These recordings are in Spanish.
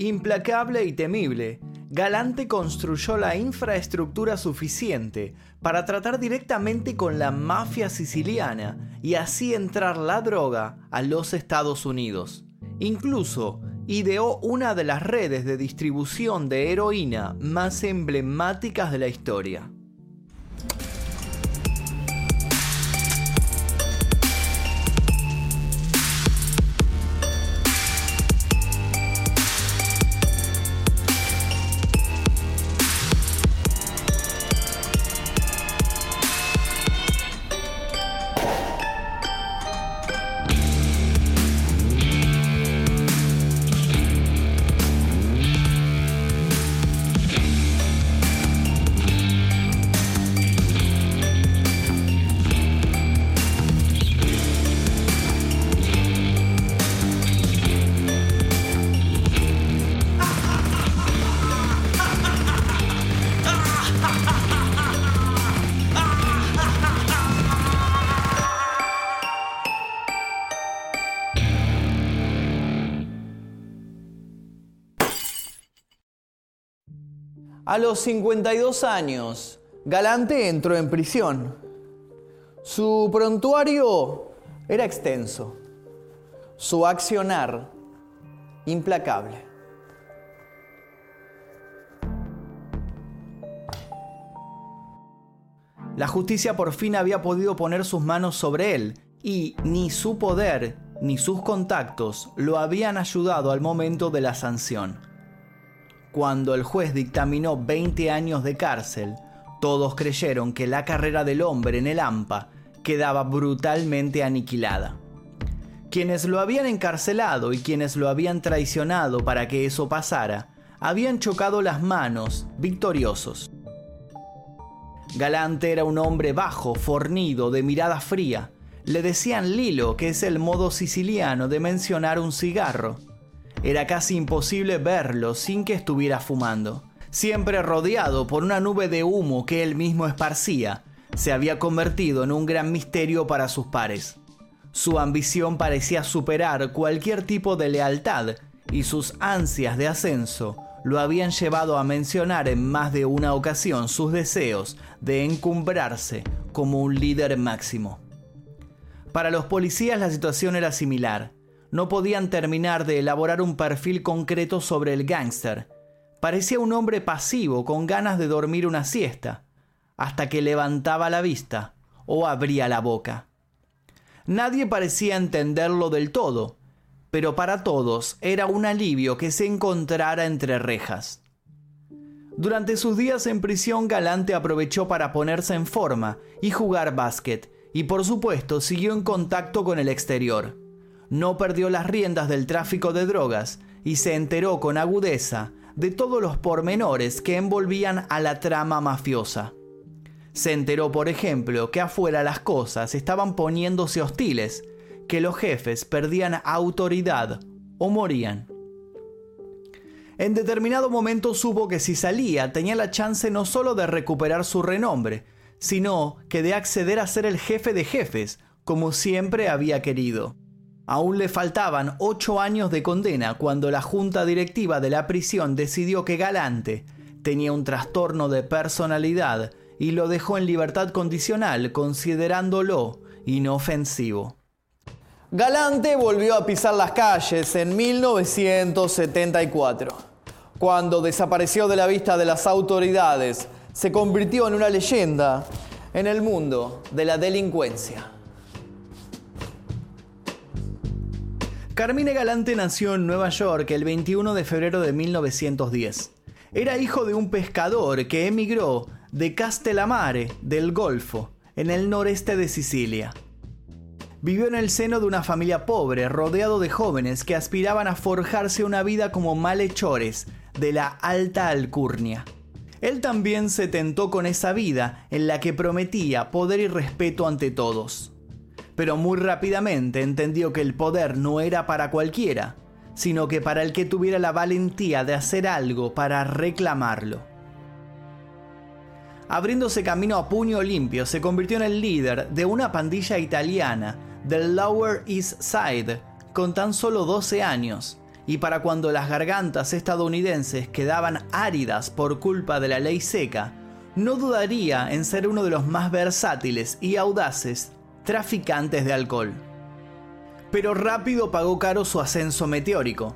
Implacable y temible, Galante construyó la infraestructura suficiente para tratar directamente con la mafia siciliana y así entrar la droga a los Estados Unidos. Incluso ideó una de las redes de distribución de heroína más emblemáticas de la historia. A los 52 años, Galante entró en prisión. Su prontuario era extenso, su accionar implacable. La justicia por fin había podido poner sus manos sobre él y ni su poder ni sus contactos lo habían ayudado al momento de la sanción. Cuando el juez dictaminó 20 años de cárcel, todos creyeron que la carrera del hombre en el AMPA quedaba brutalmente aniquilada. Quienes lo habían encarcelado y quienes lo habían traicionado para que eso pasara, habían chocado las manos, victoriosos. Galante era un hombre bajo, fornido, de mirada fría. Le decían Lilo, que es el modo siciliano de mencionar un cigarro. Era casi imposible verlo sin que estuviera fumando. Siempre rodeado por una nube de humo que él mismo esparcía, se había convertido en un gran misterio para sus pares. Su ambición parecía superar cualquier tipo de lealtad y sus ansias de ascenso lo habían llevado a mencionar en más de una ocasión sus deseos de encumbrarse como un líder máximo. Para los policías la situación era similar no podían terminar de elaborar un perfil concreto sobre el gángster. Parecía un hombre pasivo con ganas de dormir una siesta, hasta que levantaba la vista o abría la boca. Nadie parecía entenderlo del todo, pero para todos era un alivio que se encontrara entre rejas. Durante sus días en prisión, Galante aprovechó para ponerse en forma y jugar básquet, y por supuesto siguió en contacto con el exterior no perdió las riendas del tráfico de drogas y se enteró con agudeza de todos los pormenores que envolvían a la trama mafiosa. Se enteró, por ejemplo, que afuera las cosas estaban poniéndose hostiles, que los jefes perdían autoridad o morían. En determinado momento supo que si salía tenía la chance no solo de recuperar su renombre, sino que de acceder a ser el jefe de jefes, como siempre había querido. Aún le faltaban ocho años de condena cuando la junta directiva de la prisión decidió que Galante tenía un trastorno de personalidad y lo dejó en libertad condicional considerándolo inofensivo. Galante volvió a pisar las calles en 1974. Cuando desapareció de la vista de las autoridades, se convirtió en una leyenda en el mundo de la delincuencia. Carmine Galante nació en Nueva York el 21 de febrero de 1910. Era hijo de un pescador que emigró de Castellamare, del Golfo, en el noreste de Sicilia. Vivió en el seno de una familia pobre, rodeado de jóvenes que aspiraban a forjarse una vida como malhechores de la alta alcurnia. Él también se tentó con esa vida en la que prometía poder y respeto ante todos pero muy rápidamente entendió que el poder no era para cualquiera, sino que para el que tuviera la valentía de hacer algo para reclamarlo. Abriéndose camino a puño limpio, se convirtió en el líder de una pandilla italiana del Lower East Side con tan solo 12 años y para cuando las gargantas estadounidenses quedaban áridas por culpa de la ley seca, no dudaría en ser uno de los más versátiles y audaces traficantes de alcohol. Pero rápido pagó caro su ascenso meteórico.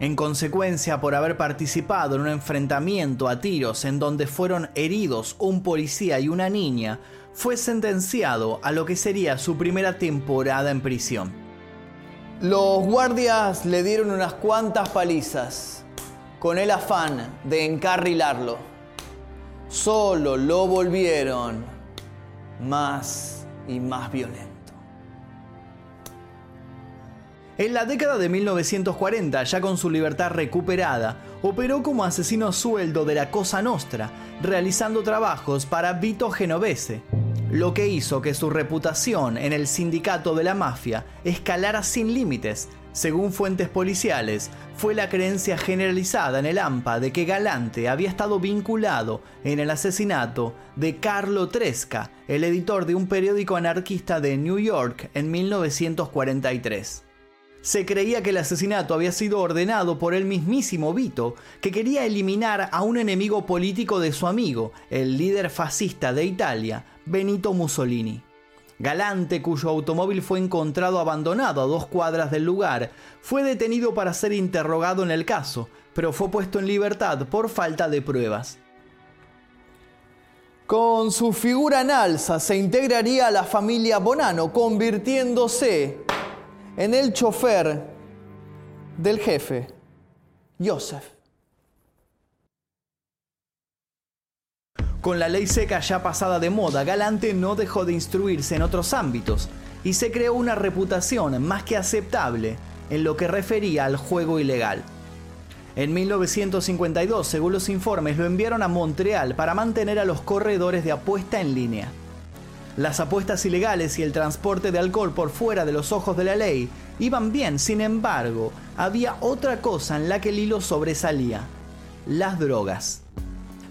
En consecuencia, por haber participado en un enfrentamiento a tiros en donde fueron heridos un policía y una niña, fue sentenciado a lo que sería su primera temporada en prisión. Los guardias le dieron unas cuantas palizas, con el afán de encarrilarlo. Solo lo volvieron más y más violento. En la década de 1940, ya con su libertad recuperada, operó como asesino sueldo de la Cosa Nostra, realizando trabajos para Vito Genovese, lo que hizo que su reputación en el sindicato de la mafia escalara sin límites. Según fuentes policiales, fue la creencia generalizada en el AMPA de que Galante había estado vinculado en el asesinato de Carlo Tresca, el editor de un periódico anarquista de New York en 1943. Se creía que el asesinato había sido ordenado por el mismísimo Vito, que quería eliminar a un enemigo político de su amigo, el líder fascista de Italia, Benito Mussolini. Galante, cuyo automóvil fue encontrado abandonado a dos cuadras del lugar, fue detenido para ser interrogado en el caso, pero fue puesto en libertad por falta de pruebas. Con su figura en alza se integraría a la familia Bonano, convirtiéndose en el chofer del jefe, Joseph. Con la ley seca ya pasada de moda, Galante no dejó de instruirse en otros ámbitos y se creó una reputación más que aceptable en lo que refería al juego ilegal. En 1952, según los informes, lo enviaron a Montreal para mantener a los corredores de apuesta en línea. Las apuestas ilegales y el transporte de alcohol por fuera de los ojos de la ley iban bien, sin embargo, había otra cosa en la que el hilo sobresalía, las drogas.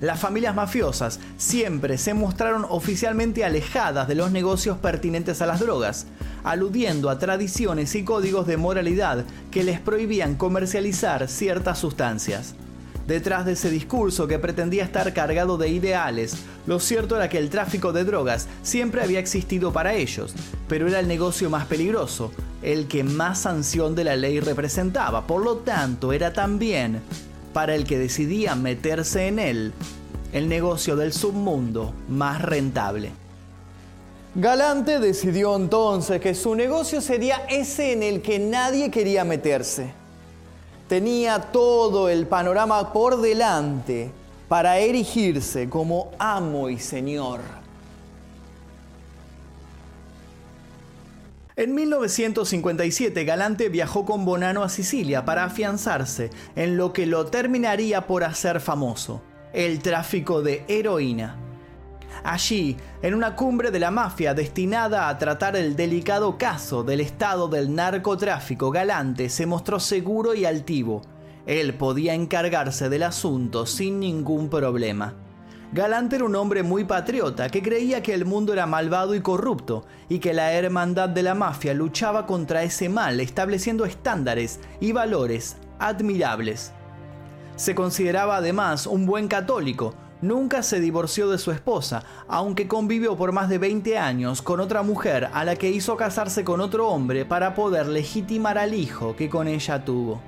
Las familias mafiosas siempre se mostraron oficialmente alejadas de los negocios pertinentes a las drogas, aludiendo a tradiciones y códigos de moralidad que les prohibían comercializar ciertas sustancias. Detrás de ese discurso que pretendía estar cargado de ideales, lo cierto era que el tráfico de drogas siempre había existido para ellos, pero era el negocio más peligroso, el que más sanción de la ley representaba, por lo tanto era también, para el que decidía meterse en él, el negocio del submundo más rentable. Galante decidió entonces que su negocio sería ese en el que nadie quería meterse tenía todo el panorama por delante para erigirse como amo y señor. En 1957 Galante viajó con Bonano a Sicilia para afianzarse en lo que lo terminaría por hacer famoso, el tráfico de heroína. Allí, en una cumbre de la mafia destinada a tratar el delicado caso del estado del narcotráfico, Galante se mostró seguro y altivo. Él podía encargarse del asunto sin ningún problema. Galante era un hombre muy patriota que creía que el mundo era malvado y corrupto y que la hermandad de la mafia luchaba contra ese mal estableciendo estándares y valores admirables. Se consideraba además un buen católico, Nunca se divorció de su esposa, aunque convivió por más de 20 años con otra mujer a la que hizo casarse con otro hombre para poder legitimar al hijo que con ella tuvo.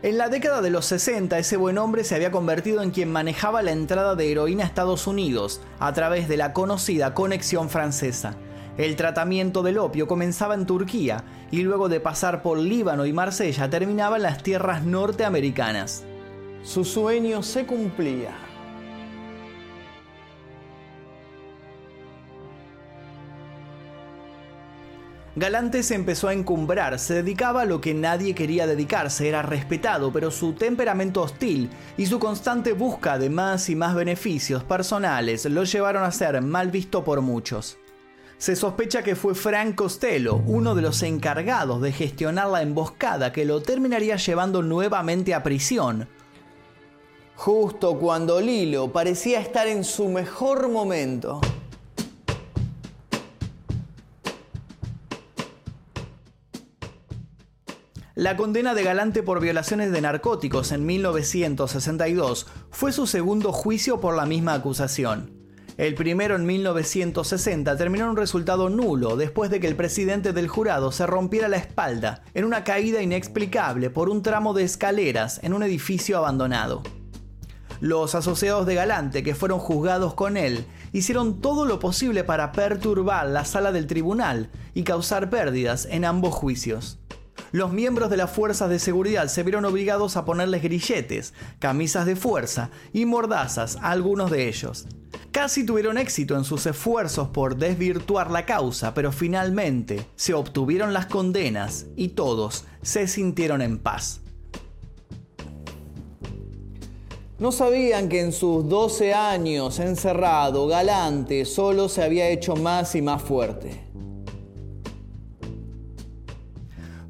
En la década de los 60 ese buen hombre se había convertido en quien manejaba la entrada de heroína a Estados Unidos a través de la conocida conexión francesa. El tratamiento del opio comenzaba en Turquía y luego de pasar por Líbano y Marsella terminaba en las tierras norteamericanas. Su sueño se cumplía. Galante se empezó a encumbrar, se dedicaba a lo que nadie quería dedicarse, era respetado, pero su temperamento hostil y su constante busca de más y más beneficios personales lo llevaron a ser mal visto por muchos. Se sospecha que fue Frank Costello, uno de los encargados de gestionar la emboscada que lo terminaría llevando nuevamente a prisión. Justo cuando Lilo parecía estar en su mejor momento. La condena de Galante por violaciones de narcóticos en 1962 fue su segundo juicio por la misma acusación. El primero en 1960 terminó en un resultado nulo después de que el presidente del jurado se rompiera la espalda en una caída inexplicable por un tramo de escaleras en un edificio abandonado. Los asociados de Galante que fueron juzgados con él hicieron todo lo posible para perturbar la sala del tribunal y causar pérdidas en ambos juicios. Los miembros de las fuerzas de seguridad se vieron obligados a ponerles grilletes, camisas de fuerza y mordazas a algunos de ellos. Casi tuvieron éxito en sus esfuerzos por desvirtuar la causa, pero finalmente se obtuvieron las condenas y todos se sintieron en paz. No sabían que en sus 12 años encerrado, Galante solo se había hecho más y más fuerte.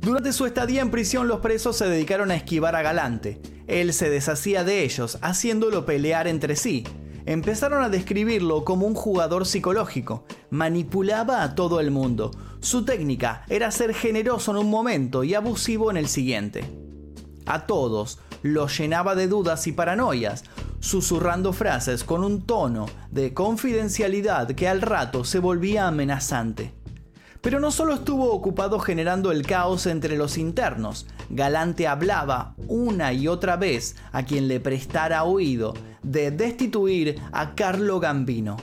Durante su estadía en prisión los presos se dedicaron a esquivar a Galante. Él se deshacía de ellos, haciéndolo pelear entre sí, empezaron a describirlo como un jugador psicológico. Manipulaba a todo el mundo. Su técnica era ser generoso en un momento y abusivo en el siguiente. A todos los llenaba de dudas y paranoias, susurrando frases con un tono de confidencialidad que al rato se volvía amenazante. Pero no solo estuvo ocupado generando el caos entre los internos, Galante hablaba una y otra vez a quien le prestara oído de destituir a Carlo Gambino.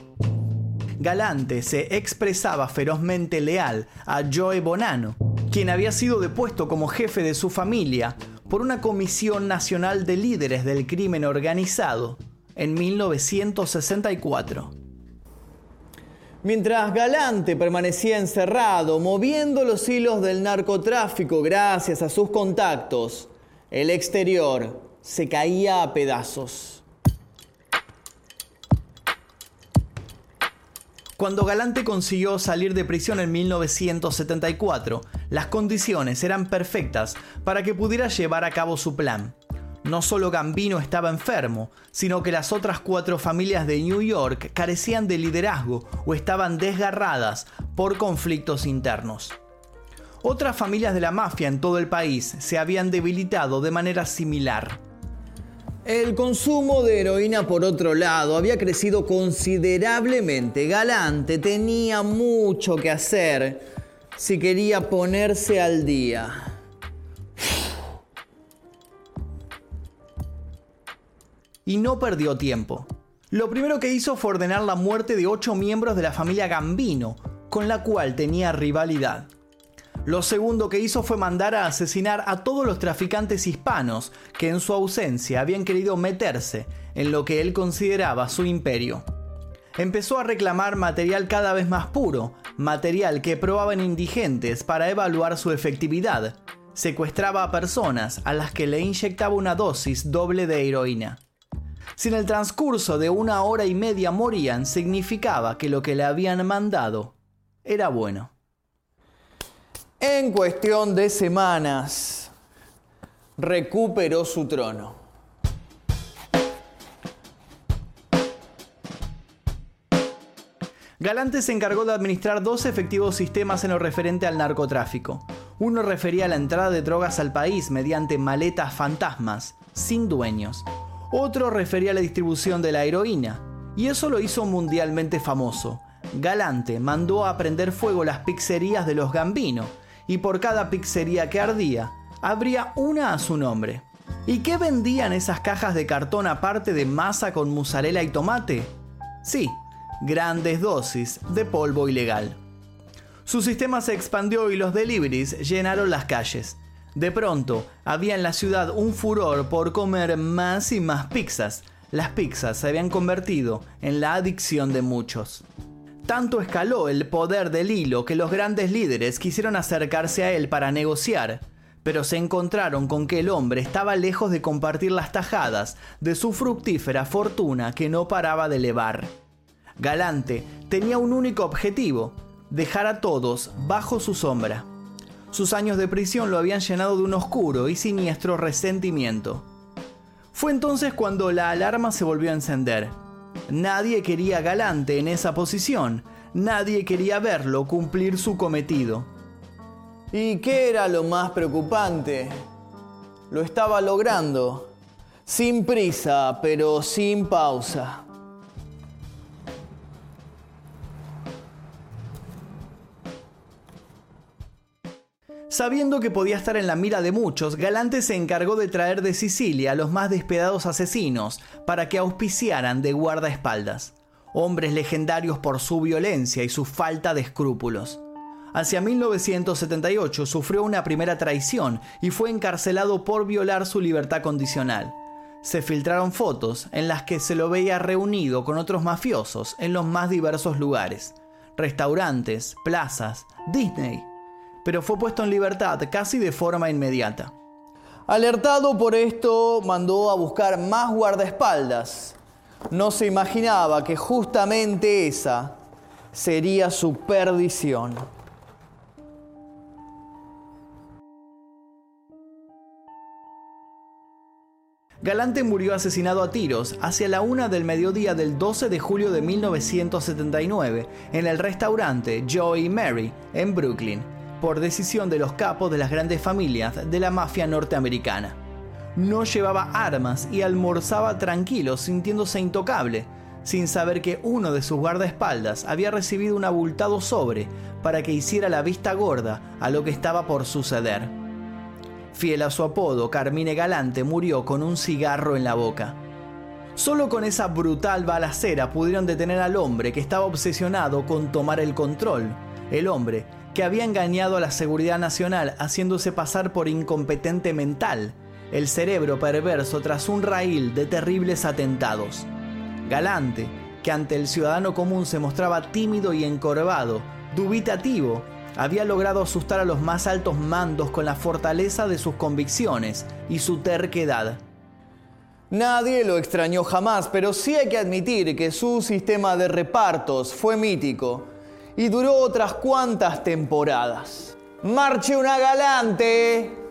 Galante se expresaba ferozmente leal a Joe Bonanno, quien había sido depuesto como jefe de su familia por una comisión nacional de líderes del crimen organizado en 1964. Mientras Galante permanecía encerrado, moviendo los hilos del narcotráfico gracias a sus contactos, el exterior se caía a pedazos. Cuando Galante consiguió salir de prisión en 1974, las condiciones eran perfectas para que pudiera llevar a cabo su plan. No solo Gambino estaba enfermo, sino que las otras cuatro familias de New York carecían de liderazgo o estaban desgarradas por conflictos internos. Otras familias de la mafia en todo el país se habían debilitado de manera similar. El consumo de heroína, por otro lado, había crecido considerablemente. Galante tenía mucho que hacer si quería ponerse al día. Y no perdió tiempo. Lo primero que hizo fue ordenar la muerte de ocho miembros de la familia Gambino, con la cual tenía rivalidad. Lo segundo que hizo fue mandar a asesinar a todos los traficantes hispanos que en su ausencia habían querido meterse en lo que él consideraba su imperio. Empezó a reclamar material cada vez más puro, material que probaban indigentes para evaluar su efectividad. Secuestraba a personas a las que le inyectaba una dosis doble de heroína. Si en el transcurso de una hora y media morían, significaba que lo que le habían mandado era bueno. En cuestión de semanas, recuperó su trono. Galante se encargó de administrar dos efectivos sistemas en lo referente al narcotráfico. Uno refería a la entrada de drogas al país mediante maletas fantasmas, sin dueños, otro refería a la distribución de la heroína, y eso lo hizo mundialmente famoso. Galante mandó a prender fuego las pizzerías de los Gambino, y por cada pizzería que ardía, habría una a su nombre. ¿Y qué vendían esas cajas de cartón aparte de masa con mozzarella y tomate? Sí, grandes dosis de polvo ilegal. Su sistema se expandió y los deliveries llenaron las calles. De pronto, había en la ciudad un furor por comer más y más pizzas. Las pizzas se habían convertido en la adicción de muchos. Tanto escaló el poder del hilo que los grandes líderes quisieron acercarse a él para negociar, pero se encontraron con que el hombre estaba lejos de compartir las tajadas de su fructífera fortuna que no paraba de elevar. Galante tenía un único objetivo, dejar a todos bajo su sombra. Sus años de prisión lo habían llenado de un oscuro y siniestro resentimiento. Fue entonces cuando la alarma se volvió a encender. Nadie quería Galante en esa posición, nadie quería verlo cumplir su cometido. ¿Y qué era lo más preocupante? Lo estaba logrando, sin prisa, pero sin pausa. Sabiendo que podía estar en la mira de muchos, Galante se encargó de traer de Sicilia a los más despiadados asesinos para que auspiciaran de guardaespaldas, hombres legendarios por su violencia y su falta de escrúpulos. Hacia 1978 sufrió una primera traición y fue encarcelado por violar su libertad condicional. Se filtraron fotos en las que se lo veía reunido con otros mafiosos en los más diversos lugares, restaurantes, plazas, Disney, pero fue puesto en libertad casi de forma inmediata. Alertado por esto, mandó a buscar más guardaespaldas. No se imaginaba que justamente esa sería su perdición. Galante murió asesinado a tiros hacia la una del mediodía del 12 de julio de 1979 en el restaurante Joey Mary en Brooklyn por decisión de los capos de las grandes familias de la mafia norteamericana. No llevaba armas y almorzaba tranquilo, sintiéndose intocable, sin saber que uno de sus guardaespaldas había recibido un abultado sobre para que hiciera la vista gorda a lo que estaba por suceder. Fiel a su apodo, Carmine Galante murió con un cigarro en la boca. Solo con esa brutal balacera pudieron detener al hombre que estaba obsesionado con tomar el control, el hombre que había engañado a la seguridad nacional haciéndose pasar por incompetente mental, el cerebro perverso tras un raíl de terribles atentados. Galante, que ante el ciudadano común se mostraba tímido y encorvado, dubitativo, había logrado asustar a los más altos mandos con la fortaleza de sus convicciones y su terquedad. Nadie lo extrañó jamás, pero sí hay que admitir que su sistema de repartos fue mítico y duró otras cuantas temporadas. ¡Marche una galante!